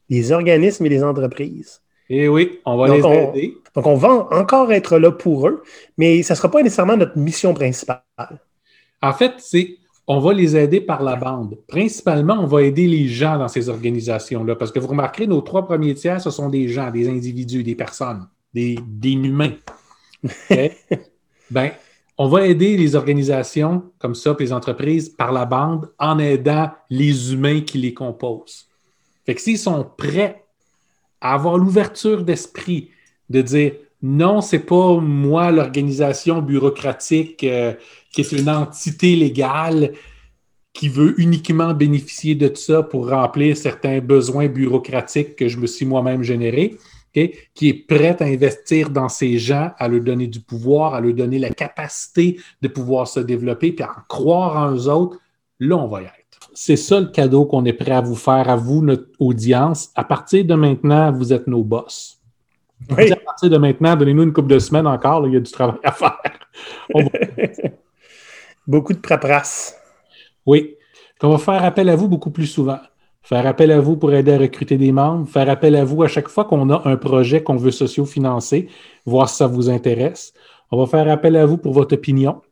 les organismes et les entreprises. Eh oui, on va les aider. Donc, on va encore être là pour eux, mais ça ne sera pas nécessairement notre mission principale. En fait, c'est on va les aider par la bande. Principalement, on va aider les gens dans ces organisations-là, parce que vous remarquerez, nos trois premiers tiers, ce sont des gens, des individus, des personnes, des, humains. ben, on va aider les organisations comme ça, les entreprises, par la bande, en aidant les humains qui les composent. Fait que s'ils sont prêts à avoir l'ouverture d'esprit de dire non, c'est pas moi l'organisation bureaucratique euh, qui est une entité légale qui veut uniquement bénéficier de ça pour remplir certains besoins bureaucratiques que je me suis moi-même généré, qui est prête à investir dans ces gens, à leur donner du pouvoir, à leur donner la capacité de pouvoir se développer, puis à croire en eux autres, là, on va y être. C'est ça le cadeau qu'on est prêt à vous faire, à vous, notre audience. À partir de maintenant, vous êtes nos boss. À partir de maintenant, donnez-nous une couple de semaines encore, il y a du travail à faire. beaucoup de paperasse. Oui. On va faire appel à vous beaucoup plus souvent. Faire appel à vous pour aider à recruter des membres, faire appel à vous à chaque fois qu'on a un projet qu'on veut socio-financer, voir si ça vous intéresse. On va faire appel à vous pour votre opinion.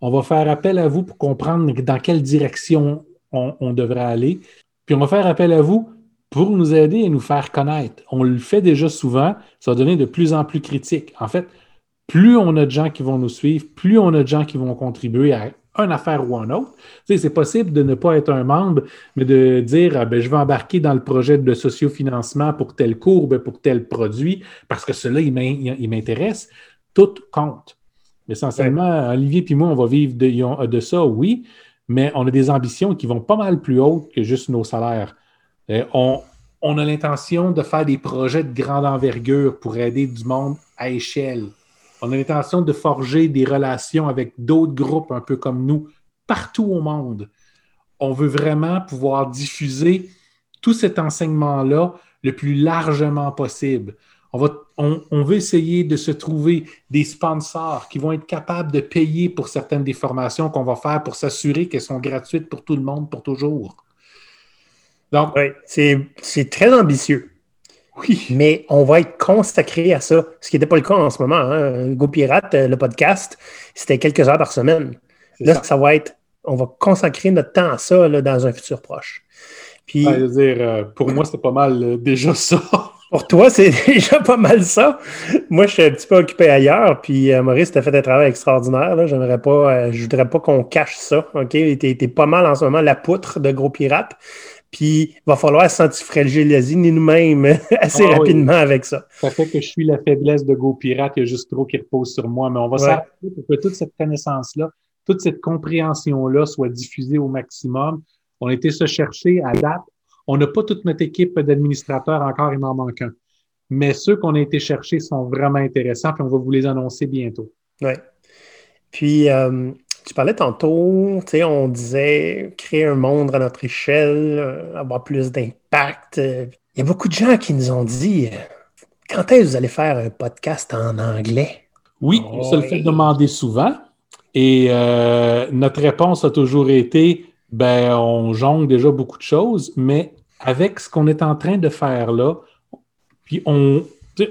On va faire appel à vous pour comprendre dans quelle direction on, devrait aller. Puis on va faire appel à vous pour nous aider et nous faire connaître. On le fait déjà souvent, ça va donner de plus en plus critique. En fait, plus on a de gens qui vont nous suivre, plus on a de gens qui vont contribuer à une affaire ou un autre. c'est possible de ne pas être un membre, mais de dire ah, ben, je vais embarquer dans le projet de sociofinancement pour telle courbe, pour tel produit, parce que cela, il m'intéresse. Tout compte. Essentiellement, Olivier et moi, on va vivre de, de, ça, oui, mais on a des ambitions qui vont pas mal plus hautes que juste nos salaires. Euh, on, on a l'intention de faire des projets de grande envergure pour aider du monde à échelle. On a l'intention de forger des relations avec d'autres groupes un peu comme nous partout au monde. On veut vraiment pouvoir diffuser tout cet enseignement-là le plus largement possible. On, veut essayer de se trouver des sponsors qui vont être capables de payer pour certaines des formations qu'on va faire pour s'assurer qu'elles sont gratuites pour tout le monde pour toujours. Donc, oui, c'est très ambitieux. Oui. Mais on va être consacré à ça, ce qui n'était pas le cas en ce moment. Hein. Go Pirate, euh, le podcast, c'était quelques heures par semaine. Là, ça. va être, on va consacrer notre temps à ça dans un futur proche. Puis, dire, euh, pour moi, c'est pas mal euh, déjà ça. Pour toi, c'est déjà pas mal ça. Moi, je suis un petit peu occupé ailleurs. Puis Maurice, tu as fait un travail extraordinaire. J'aimerais pas, je voudrais pas qu'on cache ça. OK? Tu es, pas mal en ce moment la poutre de Gros Pirate. Puis il va falloir s'antifragiliser nous-mêmes assez ah rapidement avec ça. Ça fait que je suis la faiblesse de Go Pirate, il y a juste trop qui repose sur moi, mais on va s'arrêter pour que toute cette connaissance-là, toute cette compréhension-là soit diffusée au maximum. On a été se chercher à date. On n'a pas toute notre équipe d'administrateurs encore, il m'en manque un. Mais ceux qu'on a été chercher sont vraiment intéressants, puis on va vous les annoncer bientôt. Oui. Puis, euh, tu parlais tantôt, tu sais, on disait créer un monde à notre échelle, euh, avoir plus d'impact. Il y a beaucoup de gens qui nous ont dit quand est-ce que vous allez faire un podcast en anglais? Oui, on se le fait demander souvent. Et euh, notre réponse a toujours été ben, on jongle déjà beaucoup de choses, mais avec ce qu'on est en train de faire là, puis on,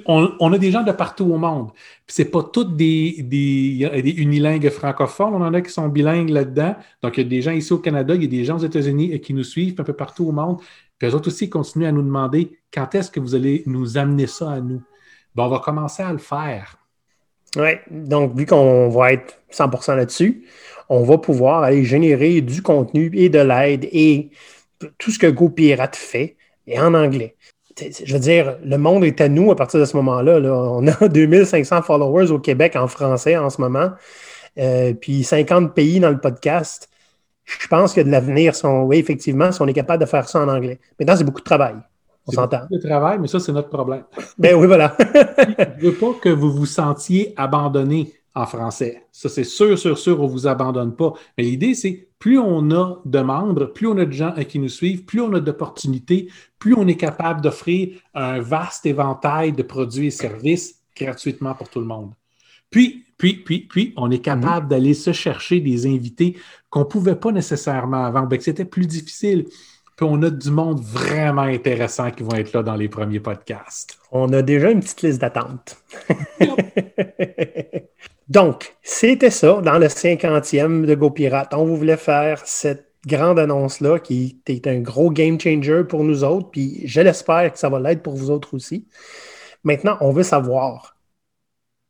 on, a des gens de partout au monde. Puis c'est pas toutes des, des, des, unilingues francophones, on en a qui sont bilingues là-dedans. Donc, il y a des gens ici au Canada, il y a des gens aux États-Unis qui nous suivent un peu partout au monde. Puis eux autres aussi continuent à nous demander quand est-ce que vous allez nous amener ça à nous. Ben, on va commencer à le faire. Oui, donc vu qu'on va être 100% là-dessus, on va pouvoir aller générer du contenu et de l'aide et tout ce que GoPirate fait et en anglais. Je veux dire, le monde est à nous à partir de ce moment-là. On a 2500 followers au Québec en français en ce moment, euh, puis 50 pays dans le podcast. Je pense qu'il y a de l'avenir, oui, effectivement, si on est capable de faire ça en anglais. Maintenant, c'est beaucoup de travail. On s'entend. de travail, mais ça, c'est notre problème. Ben oui, voilà. je ne veux pas que vous vous sentiez abandonné en français. Ça, c'est sûr, sûr, sûr, on ne vous abandonne pas. Mais l'idée, c'est plus on a de membres, plus on a de gens qui nous suivent, plus on a d'opportunités, plus on est capable d'offrir un vaste éventail de produits et services gratuitement pour tout le monde. Puis, puis, puis, puis, on est capable mhm. d'aller se chercher des invités qu'on ne pouvait pas nécessairement avant, ben, que c'était plus difficile. Puis on a du monde vraiment intéressant qui vont être là dans les premiers podcasts. On a déjà une petite liste d'attente. Donc, c'était ça dans le 50e de GoPirate. On voulait faire cette grande annonce-là qui est un gros game changer pour nous autres, puis je l'espère que ça va l'être pour vous autres aussi. Maintenant, on veut savoir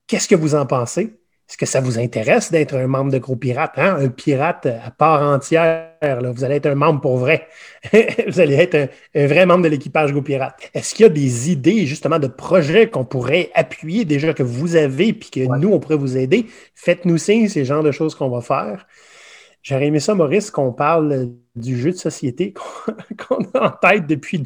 qu'est-ce que vous en pensez? Est-ce que ça vous intéresse d'être un membre de Gros Pirate? Hein? Un pirate à part entière. Vous allez être un membre pour vrai. vous allez être un, vrai membre de l'équipage Gros Pirate. Est-ce qu'il y a des idées justement de projets qu'on pourrait appuyer déjà que vous avez puis que nous, on pourrait vous aider? Faites-nous signe, c'est le genre de choses qu'on va faire. J'aurais aimé ça, Maurice, qu'on parle du jeu de société qu'on a en tête depuis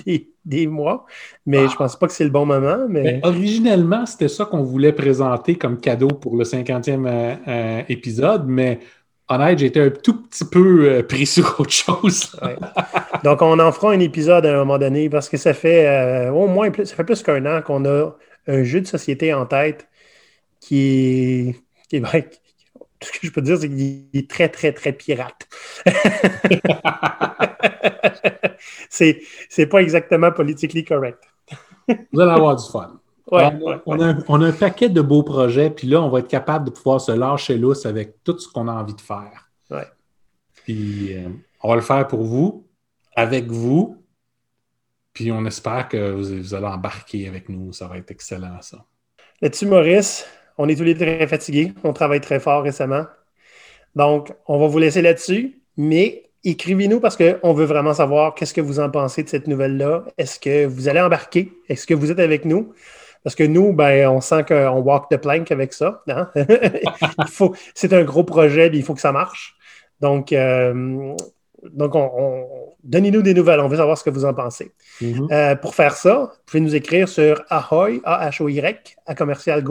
des, mois, mais je ne ah. pense pas que c'est le bon moment. Mais... originellement, c'était ça qu'on voulait présenter comme cadeau pour le 50e euh, euh, épisode, mais honnête, j'étais un tout petit peu euh, pris sur autre chose. Donc, on en fera un épisode à un moment donné parce que ça fait au moins plus, ça fait plus qu'un an qu'on a un jeu de société en tête qui est, qui est, tout ce que je peux dire, c'est qu'il est très, très, très pirate. c'est, c'est pas exactement politically correct. Vous allez avoir du fun. on, a, un paquet de beaux projets, puis là, on va être capable de pouvoir se lâcher lousse avec tout ce qu'on a envie de faire. Puis euh, on va le faire pour vous, avec vous, puis on espère que vous, vous allez embarquer avec nous. Ça va être excellent, ça. Là-dessus, Maurice, on est tous les deux très fatigués. On travaille très fort récemment. Donc, on va vous laisser là-dessus, mais écrivez-nous parce qu'on veut vraiment savoir qu'est-ce que vous en pensez de cette nouvelle-là. Est-ce que vous allez embarquer? Est-ce que vous êtes avec nous? Parce que nous, ben, on sent qu'on walk the plank avec ça. Hein? c'est un gros projet, il faut que ça marche. Donc, euh, donc, on, donnez-nous des nouvelles. On veut savoir ce que vous en pensez. Mm-hmm. Euh, pour faire ça, vous pouvez nous écrire sur ahoy, A-H-O-Y, à commercial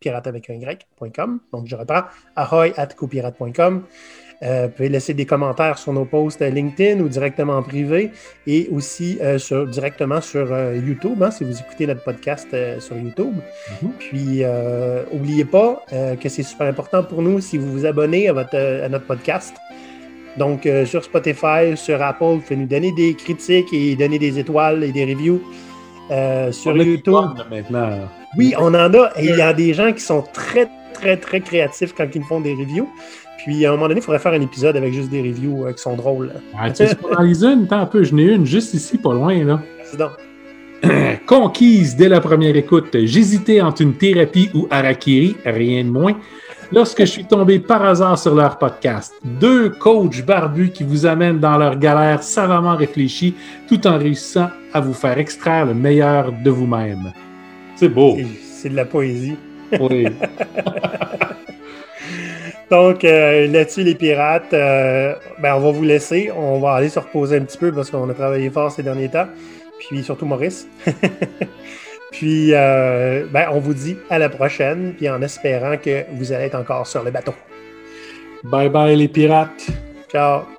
pirate avec un Y.com. Donc, je reprends ahoy at copirate.com. Euh, vous pouvez laisser des commentaires sur nos posts LinkedIn ou directement en privé et aussi euh, sur, directement sur euh, YouTube, hein, si vous écoutez notre podcast sur YouTube. Mm-hmm. Puis, n'oubliez pas que c'est super important pour nous si vous vous abonnez à, votre, à notre podcast. Donc, sur Spotify, sur Apple, vous pouvez nous donner des critiques et donner des étoiles et des reviews. Sur YouTube. Maintenant. Oui, on en a. Et il y a des gens qui sont très, très, très créatifs quand ils font des reviews. Puis, à un moment donné, il faudrait faire un épisode avec juste des reviews euh, qui sont drôles. Ah, tu sais, en une, un peu. Je n'ai une juste ici, pas loin, là. donc. Conquise dès la première écoute. J'hésitais entre une thérapie ou Harakiri, rien de moins. Lorsque je suis tombé par hasard sur leur podcast, deux coachs barbus qui vous amènent dans leur galère savamment réfléchie tout en réussissant à vous faire extraire le meilleur de vous-même. C'est beau. C'est de la poésie. Oui. Donc, euh, là-dessus, les pirates, euh, ben, on va vous laisser. On va aller se reposer un petit peu parce qu'on a travaillé fort ces derniers temps. Puis surtout Maurice. puis, euh, ben, on vous dit à la prochaine, puis en espérant que vous allez être encore sur le bateau. Bye bye les pirates. Ciao.